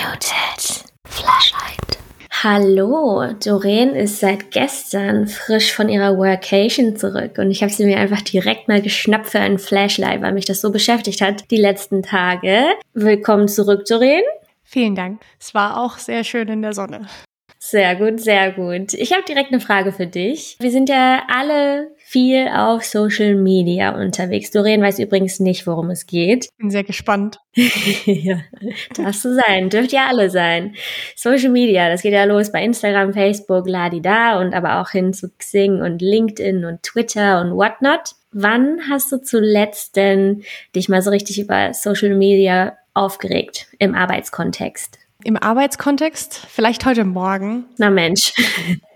Muted Flashlight. Hallo, Doreen ist seit gestern frisch von ihrer Workation zurück und ich habe sie mir einfach direkt mal geschnappt für einen Flashlight, weil mich das so beschäftigt hat die letzten Tage. Willkommen zurück, Doreen. Vielen Dank. Es war auch sehr schön in der Sonne. Sehr gut, sehr gut. Ich habe direkt eine Frage für dich. Wir sind ja alle viel auf Social Media unterwegs. Doreen weiß übrigens nicht, worum es geht. Bin sehr gespannt. ja, darfst du sein. Dürft ihr alle sein. Social Media, das geht ja los bei Instagram, Facebook, Ladida und aber auch hin zu Xing und LinkedIn und Twitter und whatnot. Wann hast du zuletzt denn dich mal so richtig über Social Media aufgeregt im Arbeitskontext? Im Arbeitskontext? Vielleicht heute Morgen. Na Mensch.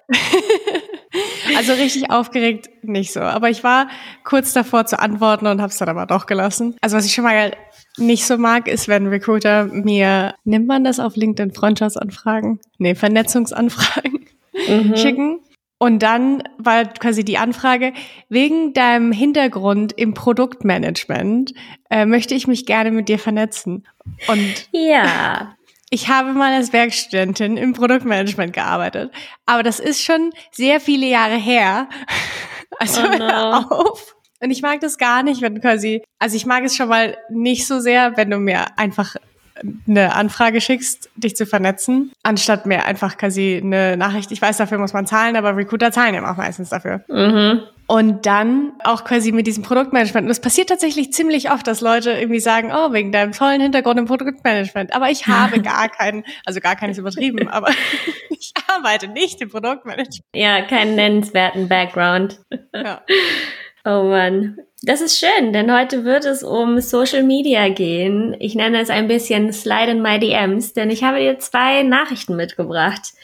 also richtig aufgeregt nicht so. Aber ich war kurz davor zu antworten und habe es dann aber doch gelassen. Also was ich schon mal nicht so mag, ist, wenn Recruiter mir, nimmt man das auf LinkedIn, Freundschaftsanfragen? Nee, Vernetzungsanfragen mhm. schicken. Und dann war quasi die Anfrage, wegen deinem Hintergrund im Produktmanagement äh, möchte ich mich gerne mit dir vernetzen. Und ja. Ich habe mal als Werkstudentin im Produktmanagement gearbeitet, aber das ist schon sehr viele Jahre her. Also oh no. auf. Und ich mag das gar nicht, wenn quasi, also ich mag es schon mal nicht so sehr, wenn du mir einfach eine Anfrage schickst, dich zu vernetzen, anstatt mir einfach quasi eine Nachricht. Ich weiß, dafür muss man zahlen, aber Recruiter zahlen ja auch meistens dafür. Mhm. Und dann auch quasi mit diesem Produktmanagement. Und es passiert tatsächlich ziemlich oft, dass Leute irgendwie sagen, oh, wegen deinem tollen Hintergrund im Produktmanagement. Aber ich habe gar keinen, also gar keines übertrieben, aber ich arbeite nicht im Produktmanagement. Ja, keinen nennenswerten Background. Ja. Oh Mann. Das ist schön, denn heute wird es um Social Media gehen. Ich nenne es ein bisschen Slide in my DMs, denn ich habe dir zwei Nachrichten mitgebracht.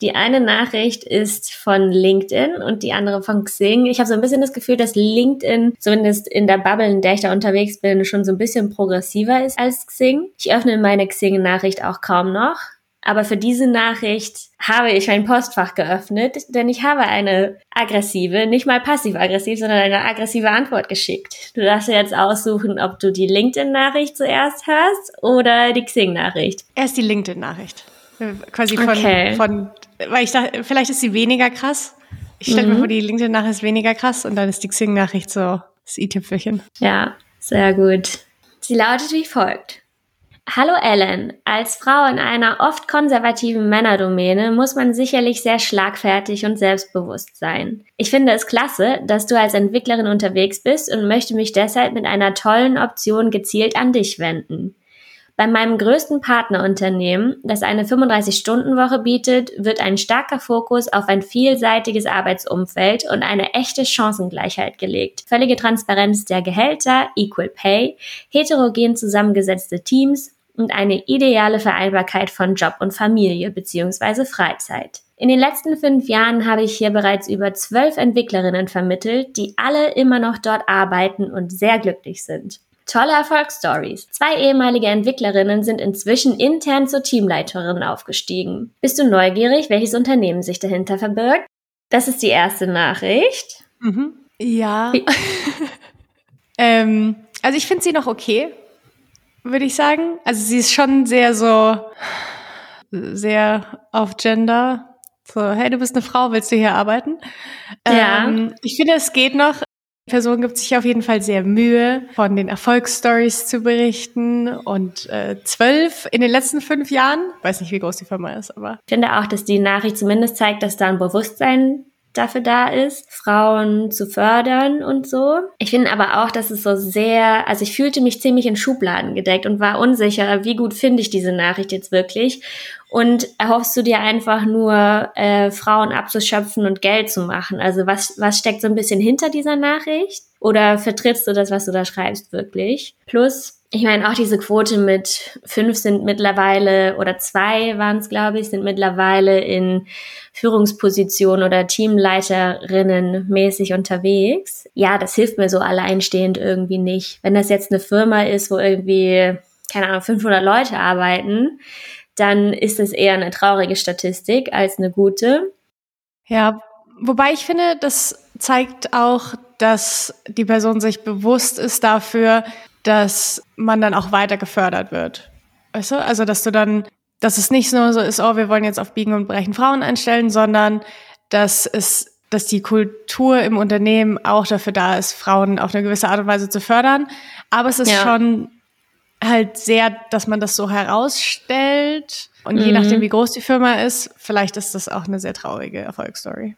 Die eine Nachricht ist von LinkedIn und die andere von Xing. Ich habe so ein bisschen das Gefühl, dass LinkedIn, zumindest in der Bubble, in der ich da unterwegs bin, schon so ein bisschen progressiver ist als Xing. Ich öffne meine Xing-Nachricht auch kaum noch. Aber für diese Nachricht habe ich mein Postfach geöffnet, denn ich habe eine aggressive, nicht mal passiv-aggressiv, sondern eine aggressive Antwort geschickt. Du darfst jetzt aussuchen, ob du die LinkedIn-Nachricht zuerst hast oder die Xing-Nachricht. Erst die LinkedIn-Nachricht. Quasi von, okay. von, weil ich dachte, vielleicht ist sie weniger krass. Ich stelle mhm. mir vor, die LinkedIn-Nachricht ist weniger krass und dann ist die Xing-Nachricht so das i-Tüpfelchen. Ja, sehr gut. Sie lautet wie folgt. Hallo Ellen, als Frau in einer oft konservativen Männerdomäne muss man sicherlich sehr schlagfertig und selbstbewusst sein. Ich finde es klasse, dass du als Entwicklerin unterwegs bist und möchte mich deshalb mit einer tollen Option gezielt an dich wenden. Bei meinem größten Partnerunternehmen, das eine 35-Stunden-Woche bietet, wird ein starker Fokus auf ein vielseitiges Arbeitsumfeld und eine echte Chancengleichheit gelegt. Völlige Transparenz der Gehälter, Equal Pay, heterogen zusammengesetzte Teams und eine ideale Vereinbarkeit von Job und Familie bzw. Freizeit. In den letzten fünf Jahren habe ich hier bereits über zwölf Entwicklerinnen vermittelt, die alle immer noch dort arbeiten und sehr glücklich sind. Tolle Erfolgsstories. Zwei ehemalige Entwicklerinnen sind inzwischen intern zur Teamleiterin aufgestiegen. Bist du neugierig, welches Unternehmen sich dahinter verbirgt? Das ist die erste Nachricht. Mhm. Ja. ähm, also ich finde sie noch okay würde ich sagen. Also sie ist schon sehr so, sehr auf Gender. So, hey, du bist eine Frau, willst du hier arbeiten? Ja. Ähm, ich finde, es geht noch. Die Person gibt sich auf jeden Fall sehr Mühe, von den Erfolgsstories zu berichten. Und äh, zwölf in den letzten fünf Jahren, weiß nicht, wie groß die Firma ist, aber. Ich finde auch, dass die Nachricht zumindest zeigt, dass da ein Bewusstsein dafür da ist, Frauen zu fördern und so. Ich finde aber auch, dass es so sehr, also ich fühlte mich ziemlich in Schubladen gedeckt und war unsicher, wie gut finde ich diese Nachricht jetzt wirklich. Und erhoffst du dir einfach nur, äh, Frauen abzuschöpfen und Geld zu machen? Also was, was steckt so ein bisschen hinter dieser Nachricht? Oder vertrittst du das, was du da schreibst, wirklich? Plus, ich meine, auch diese Quote mit fünf sind mittlerweile, oder zwei waren es, glaube ich, sind mittlerweile in Führungspositionen oder Teamleiterinnen mäßig unterwegs. Ja, das hilft mir so alleinstehend irgendwie nicht. Wenn das jetzt eine Firma ist, wo irgendwie, keine Ahnung, 500 Leute arbeiten, dann ist es eher eine traurige Statistik als eine gute. Ja, wobei ich finde, das zeigt auch, dass die Person sich bewusst ist dafür, dass man dann auch weiter gefördert wird. Weißt du? Also, dass du dann, dass es nicht nur so ist, oh, wir wollen jetzt auf Biegen und Brechen Frauen einstellen, sondern dass es dass die Kultur im Unternehmen auch dafür da ist, Frauen auf eine gewisse Art und Weise zu fördern. Aber es ist ja. schon halt sehr, dass man das so herausstellt. Und mhm. je nachdem, wie groß die Firma ist, vielleicht ist das auch eine sehr traurige Erfolgsstory.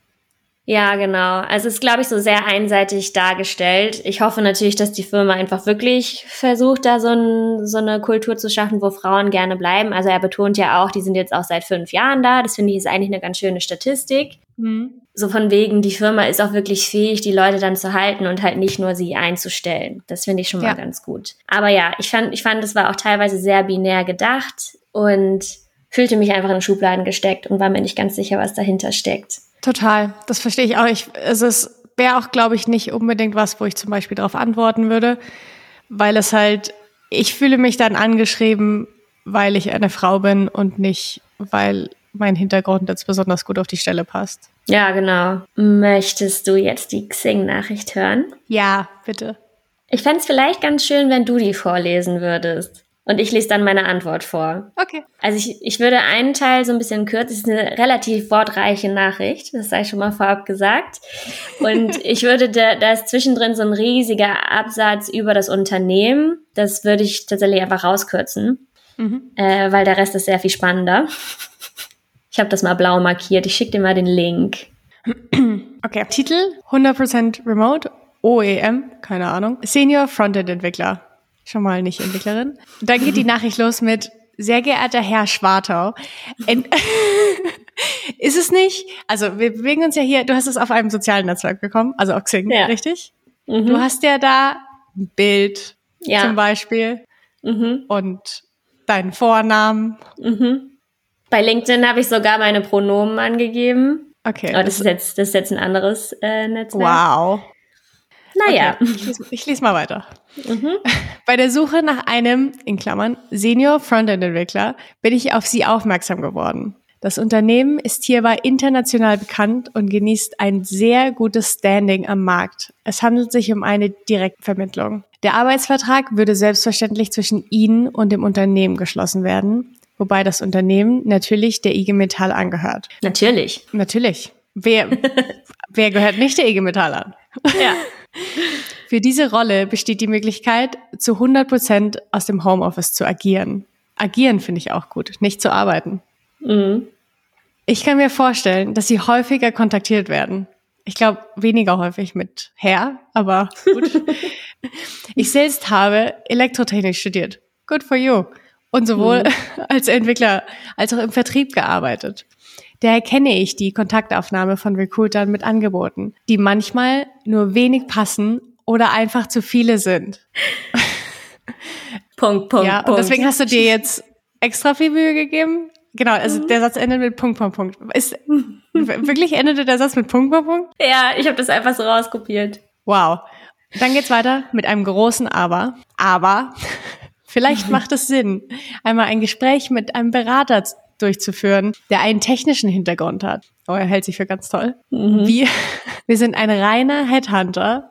Ja, genau. Also es ist, glaube ich, so sehr einseitig dargestellt. Ich hoffe natürlich, dass die Firma einfach wirklich versucht, da so, ein, so eine Kultur zu schaffen, wo Frauen gerne bleiben. Also er betont ja auch, die sind jetzt auch seit fünf Jahren da. Das finde ich ist eigentlich eine ganz schöne Statistik. Mhm. So von wegen, die Firma ist auch wirklich fähig, die Leute dann zu halten und halt nicht nur sie einzustellen. Das finde ich schon mal ja. ganz gut. Aber ja, ich fand, ich fand, es war auch teilweise sehr binär gedacht und fühlte mich einfach in Schubladen gesteckt und war mir nicht ganz sicher, was dahinter steckt. Total, das verstehe ich auch. Ich, also es wäre auch, glaube ich, nicht unbedingt was, wo ich zum Beispiel darauf antworten würde, weil es halt, ich fühle mich dann angeschrieben, weil ich eine Frau bin und nicht, weil mein Hintergrund jetzt besonders gut auf die Stelle passt. Ja, genau. Möchtest du jetzt die Xing-Nachricht hören? Ja, bitte. Ich fände es vielleicht ganz schön, wenn du die vorlesen würdest. Und ich lese dann meine Antwort vor. Okay. Also ich, ich würde einen Teil so ein bisschen kürzen. Es ist eine relativ wortreiche Nachricht, das sei schon mal vorab gesagt. Und ich würde, da, da ist zwischendrin so ein riesiger Absatz über das Unternehmen. Das würde ich tatsächlich einfach rauskürzen, mhm. äh, weil der Rest ist sehr viel spannender. Ich habe das mal blau markiert. Ich schicke dir mal den Link. Okay, Titel 100% Remote, OEM, keine Ahnung. Senior Frontend Entwickler schon mal nicht Entwicklerin. Dann geht die Nachricht los mit sehr geehrter Herr Schwartau. ist es nicht? Also wir bewegen uns ja hier, du hast es auf einem sozialen Netzwerk bekommen, also auf Xing, ja. richtig? Mhm. Du hast ja da ein Bild ja. zum Beispiel mhm. und deinen Vornamen. Mhm. Bei LinkedIn habe ich sogar meine Pronomen angegeben. Okay. Aber das ist jetzt, das ist jetzt ein anderes äh, Netzwerk. Wow. Naja. Okay, ich, lese, ich lese mal weiter. Mhm. Bei der Suche nach einem, in Klammern, Senior Frontend-Entwickler bin ich auf Sie aufmerksam geworden. Das Unternehmen ist hierbei international bekannt und genießt ein sehr gutes Standing am Markt. Es handelt sich um eine Direktvermittlung. Der Arbeitsvertrag würde selbstverständlich zwischen Ihnen und dem Unternehmen geschlossen werden, wobei das Unternehmen natürlich der IG Metall angehört. Natürlich. Natürlich. Wer, wer gehört nicht der IG Metall an? Ja. Für diese Rolle besteht die Möglichkeit, zu 100 Prozent aus dem Homeoffice zu agieren. Agieren finde ich auch gut, nicht zu arbeiten. Mhm. Ich kann mir vorstellen, dass sie häufiger kontaktiert werden. Ich glaube, weniger häufig mit Herr, aber gut. ich selbst habe Elektrotechnik studiert. Good for you. Und sowohl mhm. als Entwickler als auch im Vertrieb gearbeitet. Daher kenne ich die Kontaktaufnahme von Recruitern mit Angeboten, die manchmal nur wenig passen oder einfach zu viele sind. Punkt, Punkt, ja, Punkt. Und deswegen hast du dir jetzt extra viel Mühe gegeben? Genau, also mhm. der Satz endet mit Punkt, Punkt, Punkt. Ist, wirklich endete der Satz mit Punkt, Punkt, Punkt? Ja, ich habe das einfach so rauskopiert. Wow. Dann geht's weiter mit einem großen Aber. Aber vielleicht macht es Sinn, einmal ein Gespräch mit einem Berater durchzuführen, der einen technischen Hintergrund hat. Oh, er hält sich für ganz toll. Mhm. Wir, wir sind ein reiner Headhunter.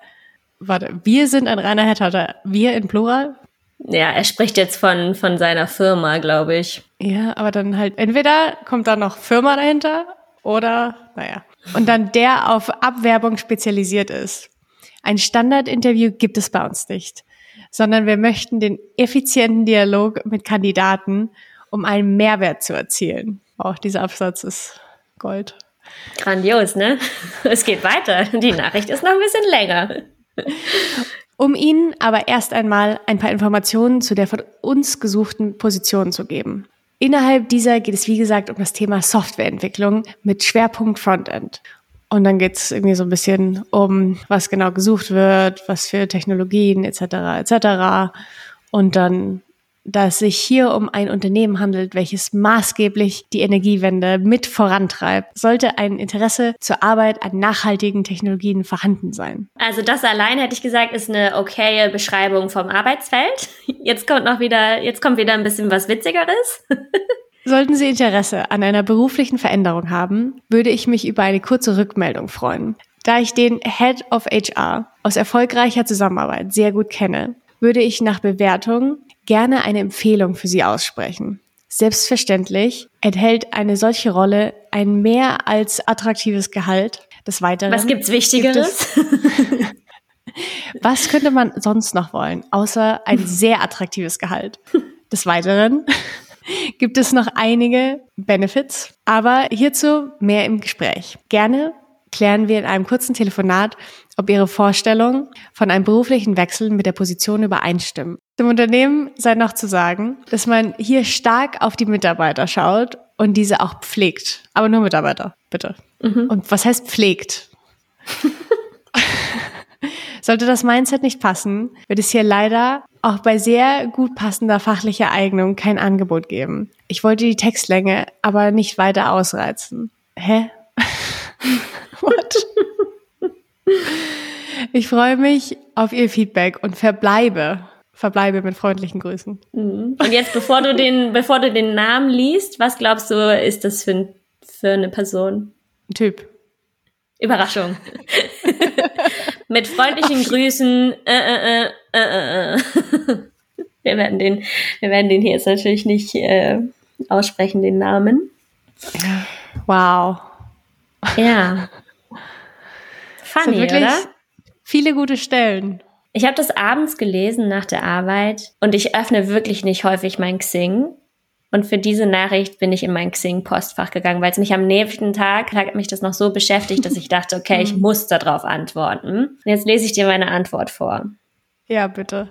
Warte, wir sind ein reiner Headhunter. Wir in Plural? Ja, er spricht jetzt von, von seiner Firma, glaube ich. Ja, aber dann halt, entweder kommt da noch Firma dahinter oder, naja. Und dann der auf Abwerbung spezialisiert ist. Ein Standardinterview gibt es bei uns nicht, sondern wir möchten den effizienten Dialog mit Kandidaten um einen Mehrwert zu erzielen. Auch dieser Absatz ist Gold. Grandios, ne? Es geht weiter. Die Nachricht ist noch ein bisschen länger. Um Ihnen aber erst einmal ein paar Informationen zu der von uns gesuchten Position zu geben. Innerhalb dieser geht es, wie gesagt, um das Thema Softwareentwicklung mit Schwerpunkt Frontend. Und dann geht es irgendwie so ein bisschen um, was genau gesucht wird, was für Technologien etc. etc. Und dann da es sich hier um ein Unternehmen handelt, welches maßgeblich die Energiewende mit vorantreibt, sollte ein Interesse zur Arbeit an nachhaltigen Technologien vorhanden sein. Also das allein hätte ich gesagt, ist eine okaye Beschreibung vom Arbeitsfeld. Jetzt kommt noch wieder, jetzt kommt wieder ein bisschen was Witzigeres. Sollten Sie Interesse an einer beruflichen Veränderung haben, würde ich mich über eine kurze Rückmeldung freuen. Da ich den Head of HR aus erfolgreicher Zusammenarbeit sehr gut kenne, würde ich nach Bewertung gerne eine Empfehlung für Sie aussprechen. Selbstverständlich enthält eine solche Rolle ein mehr als attraktives Gehalt. Des Weiteren. Was gibt's Wichtigeres? Gibt es Was könnte man sonst noch wollen, außer ein sehr attraktives Gehalt? Des Weiteren gibt es noch einige Benefits, aber hierzu mehr im Gespräch. Gerne klären wir in einem kurzen Telefonat, ob Ihre Vorstellungen von einem beruflichen Wechsel mit der Position übereinstimmen. Dem Unternehmen sei noch zu sagen, dass man hier stark auf die Mitarbeiter schaut und diese auch pflegt. Aber nur Mitarbeiter, bitte. Mhm. Und was heißt pflegt? Sollte das Mindset nicht passen, wird es hier leider auch bei sehr gut passender fachlicher Eignung kein Angebot geben. Ich wollte die Textlänge aber nicht weiter ausreizen. Hä? What? Ich freue mich auf Ihr Feedback und verbleibe, verbleibe mit freundlichen Grüßen. Mhm. Und jetzt, bevor du den, bevor du den Namen liest, was glaubst du, ist das für, für eine Person? Ein Typ. Überraschung. Mit freundlichen Ach. Grüßen. Äh, äh, äh, wir, werden den, wir werden den hier jetzt natürlich nicht aussprechen, den Namen. Wow. Ja. Funny, oder? Viele gute Stellen. Ich habe das abends gelesen nach der Arbeit und ich öffne wirklich nicht häufig mein Xing und für diese Nachricht bin ich in mein Xing-Postfach gegangen, weil es mich am nächsten Tag hat mich das noch so beschäftigt, dass ich dachte, okay, ich mhm. muss darauf antworten. Und jetzt lese ich dir meine Antwort vor. Ja, bitte.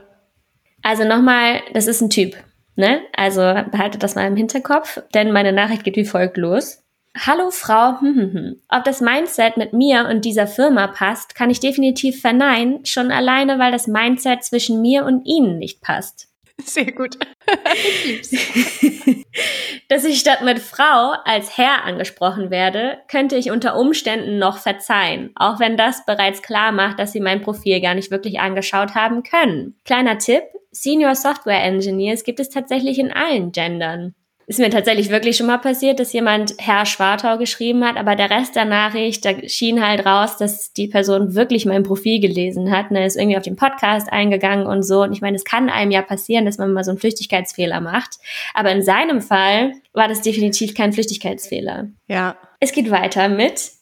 Also nochmal, das ist ein Typ. Ne? Also behaltet das mal im Hinterkopf, denn meine Nachricht geht wie folgt los. Hallo Frau, hm, hm, hm. ob das Mindset mit mir und dieser Firma passt, kann ich definitiv verneinen, schon alleine, weil das Mindset zwischen mir und Ihnen nicht passt. Sehr gut. Dass ich statt mit Frau als Herr angesprochen werde, könnte ich unter Umständen noch verzeihen, auch wenn das bereits klar macht, dass Sie mein Profil gar nicht wirklich angeschaut haben können. Kleiner Tipp, Senior Software Engineers gibt es tatsächlich in allen Gendern ist mir tatsächlich wirklich schon mal passiert, dass jemand Herr Schwartau geschrieben hat, aber der Rest der Nachricht, da schien halt raus, dass die Person wirklich mein Profil gelesen hat, ne, ist irgendwie auf den Podcast eingegangen und so. Und ich meine, es kann einem ja passieren, dass man mal so einen Flüchtigkeitsfehler macht. Aber in seinem Fall war das definitiv kein Flüchtigkeitsfehler. Ja. Es geht weiter mit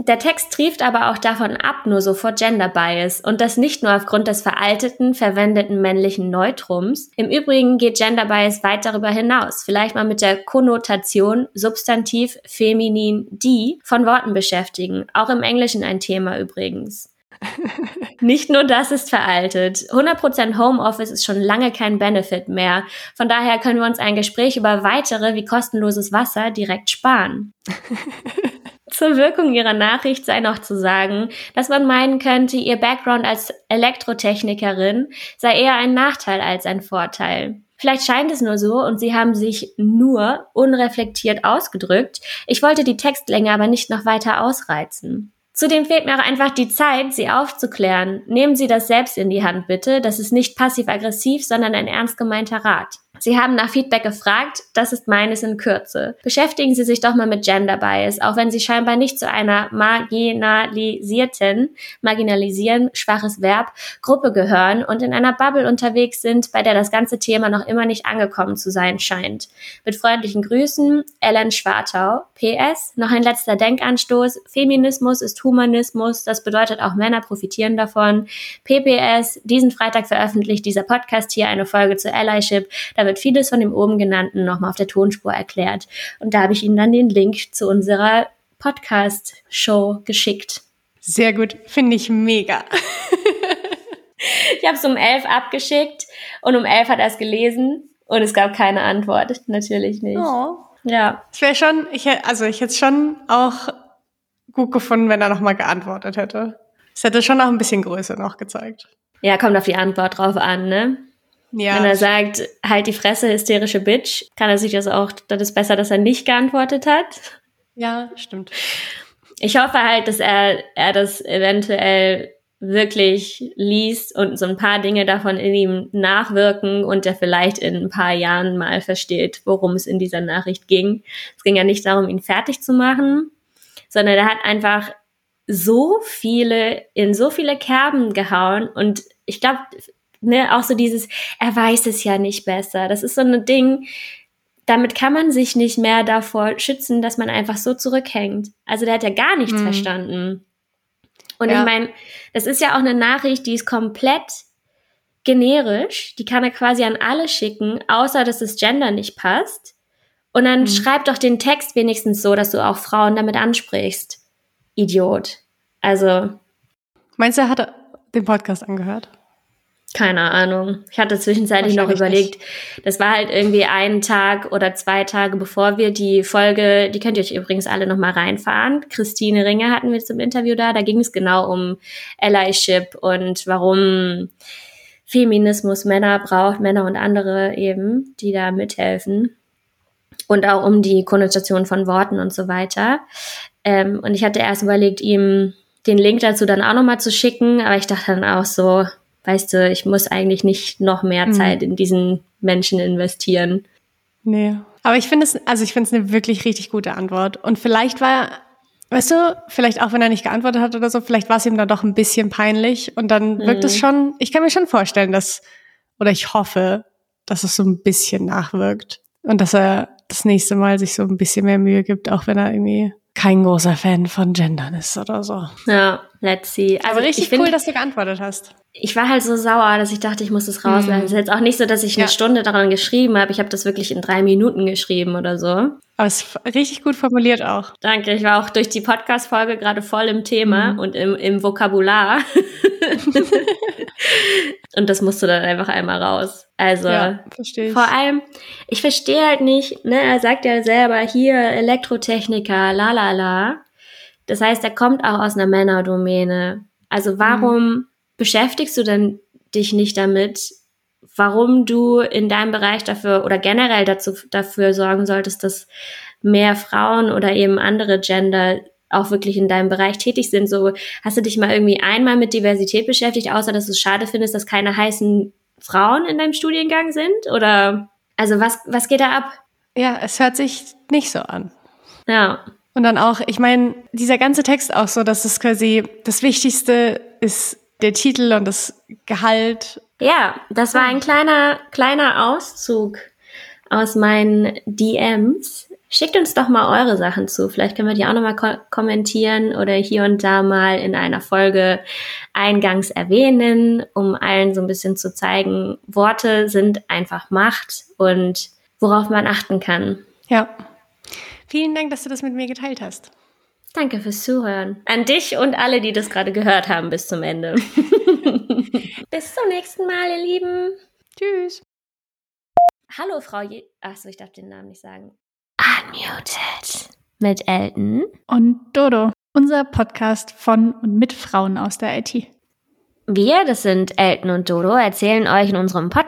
der Text trieft aber auch davon ab, nur so vor Gender Bias und das nicht nur aufgrund des veralteten, verwendeten männlichen Neutrums. Im Übrigen geht Gender Bias weit darüber hinaus. Vielleicht mal mit der Konnotation Substantiv feminin die von Worten beschäftigen. Auch im Englischen ein Thema übrigens. Nicht nur das ist veraltet. 100% Homeoffice ist schon lange kein Benefit mehr. Von daher können wir uns ein Gespräch über weitere wie kostenloses Wasser direkt sparen. Zur Wirkung ihrer Nachricht sei noch zu sagen, dass man meinen könnte, ihr Background als Elektrotechnikerin sei eher ein Nachteil als ein Vorteil. Vielleicht scheint es nur so und sie haben sich nur unreflektiert ausgedrückt. Ich wollte die Textlänge aber nicht noch weiter ausreizen. Zudem fehlt mir auch einfach die Zeit, Sie aufzuklären. Nehmen Sie das selbst in die Hand, bitte. Das ist nicht passiv-aggressiv, sondern ein ernst gemeinter Rat. Sie haben nach Feedback gefragt, das ist meines in Kürze. Beschäftigen Sie sich doch mal mit Gender Bias, auch wenn Sie scheinbar nicht zu einer marginalisierten, marginalisieren, schwaches Verb, Gruppe gehören und in einer Bubble unterwegs sind, bei der das ganze Thema noch immer nicht angekommen zu sein scheint. Mit freundlichen Grüßen, Ellen Schwartau. PS, noch ein letzter Denkanstoß. Feminismus ist Humanismus, das bedeutet auch Männer profitieren davon. PPS, diesen Freitag veröffentlicht dieser Podcast hier eine Folge zu Allyship. Da wird vieles von dem oben genannten nochmal auf der Tonspur erklärt. Und da habe ich Ihnen dann den Link zu unserer Podcast-Show geschickt. Sehr gut, finde ich mega. ich habe es um elf abgeschickt und um elf hat er es gelesen und es gab keine Antwort. Natürlich nicht. Oh. Ja. Es wäre schon, ich, also ich hätte es schon auch gut gefunden, wenn er nochmal geantwortet hätte. Es hätte schon auch ein bisschen Größe noch gezeigt. Ja, kommt auf die Antwort drauf an, ne? Ja. Wenn er sagt, halt die Fresse, hysterische Bitch, kann er sich das auch, das ist besser, dass er nicht geantwortet hat. Ja, stimmt. Ich hoffe halt, dass er, er das eventuell wirklich liest und so ein paar Dinge davon in ihm nachwirken und er vielleicht in ein paar Jahren mal versteht, worum es in dieser Nachricht ging. Es ging ja nicht darum, ihn fertig zu machen, sondern er hat einfach so viele, in so viele Kerben gehauen und ich glaube, ne, auch so dieses, er weiß es ja nicht besser. Das ist so ein Ding, damit kann man sich nicht mehr davor schützen, dass man einfach so zurückhängt. Also der hat ja gar nichts mhm. verstanden. Und ja. ich meine, das ist ja auch eine Nachricht, die ist komplett generisch. Die kann er quasi an alle schicken, außer dass das Gender nicht passt. Und dann mhm. schreib doch den Text wenigstens so, dass du auch Frauen damit ansprichst. Idiot. Also. Meinst du, er hat den Podcast angehört? Keine Ahnung. Ich hatte zwischenzeitlich noch überlegt, nicht. das war halt irgendwie ein Tag oder zwei Tage bevor wir die Folge, die könnt ihr euch übrigens alle nochmal reinfahren. Christine Ringer hatten wir zum Interview da. Da ging es genau um Allyship und warum Feminismus Männer braucht, Männer und andere eben, die da mithelfen. Und auch um die Konnotation von Worten und so weiter. Ähm, und ich hatte erst überlegt, ihm den Link dazu dann auch nochmal zu schicken, aber ich dachte dann auch so, weißt du, ich muss eigentlich nicht noch mehr mhm. Zeit in diesen Menschen investieren. Nee. Aber ich finde es, also ich finde es eine wirklich richtig gute Antwort. Und vielleicht war, weißt du, vielleicht auch wenn er nicht geantwortet hat oder so, vielleicht war es ihm dann doch ein bisschen peinlich. Und dann wirkt es mhm. schon, ich kann mir schon vorstellen, dass, oder ich hoffe, dass es so ein bisschen nachwirkt. Und dass er das nächste Mal sich so ein bisschen mehr Mühe gibt, auch wenn er irgendwie kein großer Fan von Gendern ist oder so. Ja, let's see. Also Aber richtig find, cool, dass du geantwortet hast. Ich war halt so sauer, dass ich dachte, ich muss das rauslassen. Mhm. Es ist jetzt auch nicht so, dass ich eine ja. Stunde daran geschrieben habe. Ich habe das wirklich in drei Minuten geschrieben oder so. Aber es ist richtig gut formuliert auch. Danke. Ich war auch durch die Podcast-Folge gerade voll im Thema mhm. und im, im Vokabular. und das musste dann einfach einmal raus. Also ja, vor allem, ich verstehe halt nicht, ne, er sagt ja selber hier Elektrotechniker, la la la. Das heißt, er kommt auch aus einer Männerdomäne. Also warum mhm. beschäftigst du denn dich nicht damit, warum du in deinem Bereich dafür oder generell dazu, dafür sorgen solltest, dass mehr Frauen oder eben andere Gender auch wirklich in deinem Bereich tätig sind. So, hast du dich mal irgendwie einmal mit Diversität beschäftigt, außer dass du es schade findest, dass keine heißen Frauen in deinem Studiengang sind? Oder also was, was geht da ab? Ja, es hört sich nicht so an. Ja. Und dann auch, ich meine, dieser ganze Text auch so, dass es quasi das Wichtigste ist der Titel und das Gehalt. Ja, das war ein kleiner, kleiner Auszug aus meinen DMs. Schickt uns doch mal eure Sachen zu. Vielleicht können wir die auch nochmal ko kommentieren oder hier und da mal in einer Folge eingangs erwähnen, um allen so ein bisschen zu zeigen, Worte sind einfach Macht und worauf man achten kann. Ja. Vielen Dank, dass du das mit mir geteilt hast. Danke fürs Zuhören. An dich und alle, die das gerade gehört haben bis zum Ende. bis zum nächsten Mal, ihr Lieben. Tschüss. Hallo, Frau Je Achso, ich darf den Namen nicht sagen. Unmuted. Mit Elton. Und Dodo. Unser Podcast von und mit Frauen aus der IT. Wir, das sind Elton und Dodo, erzählen euch in unserem Podcast